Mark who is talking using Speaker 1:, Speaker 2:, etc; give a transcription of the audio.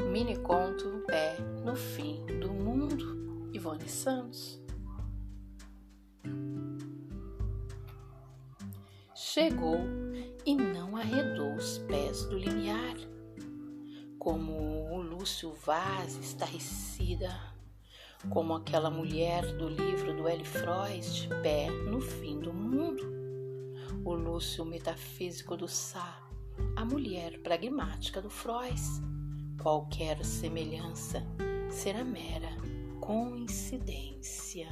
Speaker 1: Mini conto Pé No Fim do Mundo, Ivone Santos. Chegou e não arredou os pés do limiar. Como o Lúcio Vaz estarrecida, como aquela mulher do livro do L. Freud, Pé no Fim do Mundo. O Lúcio metafísico do Sá, a mulher pragmática do Freud Qualquer semelhança será mera coincidência.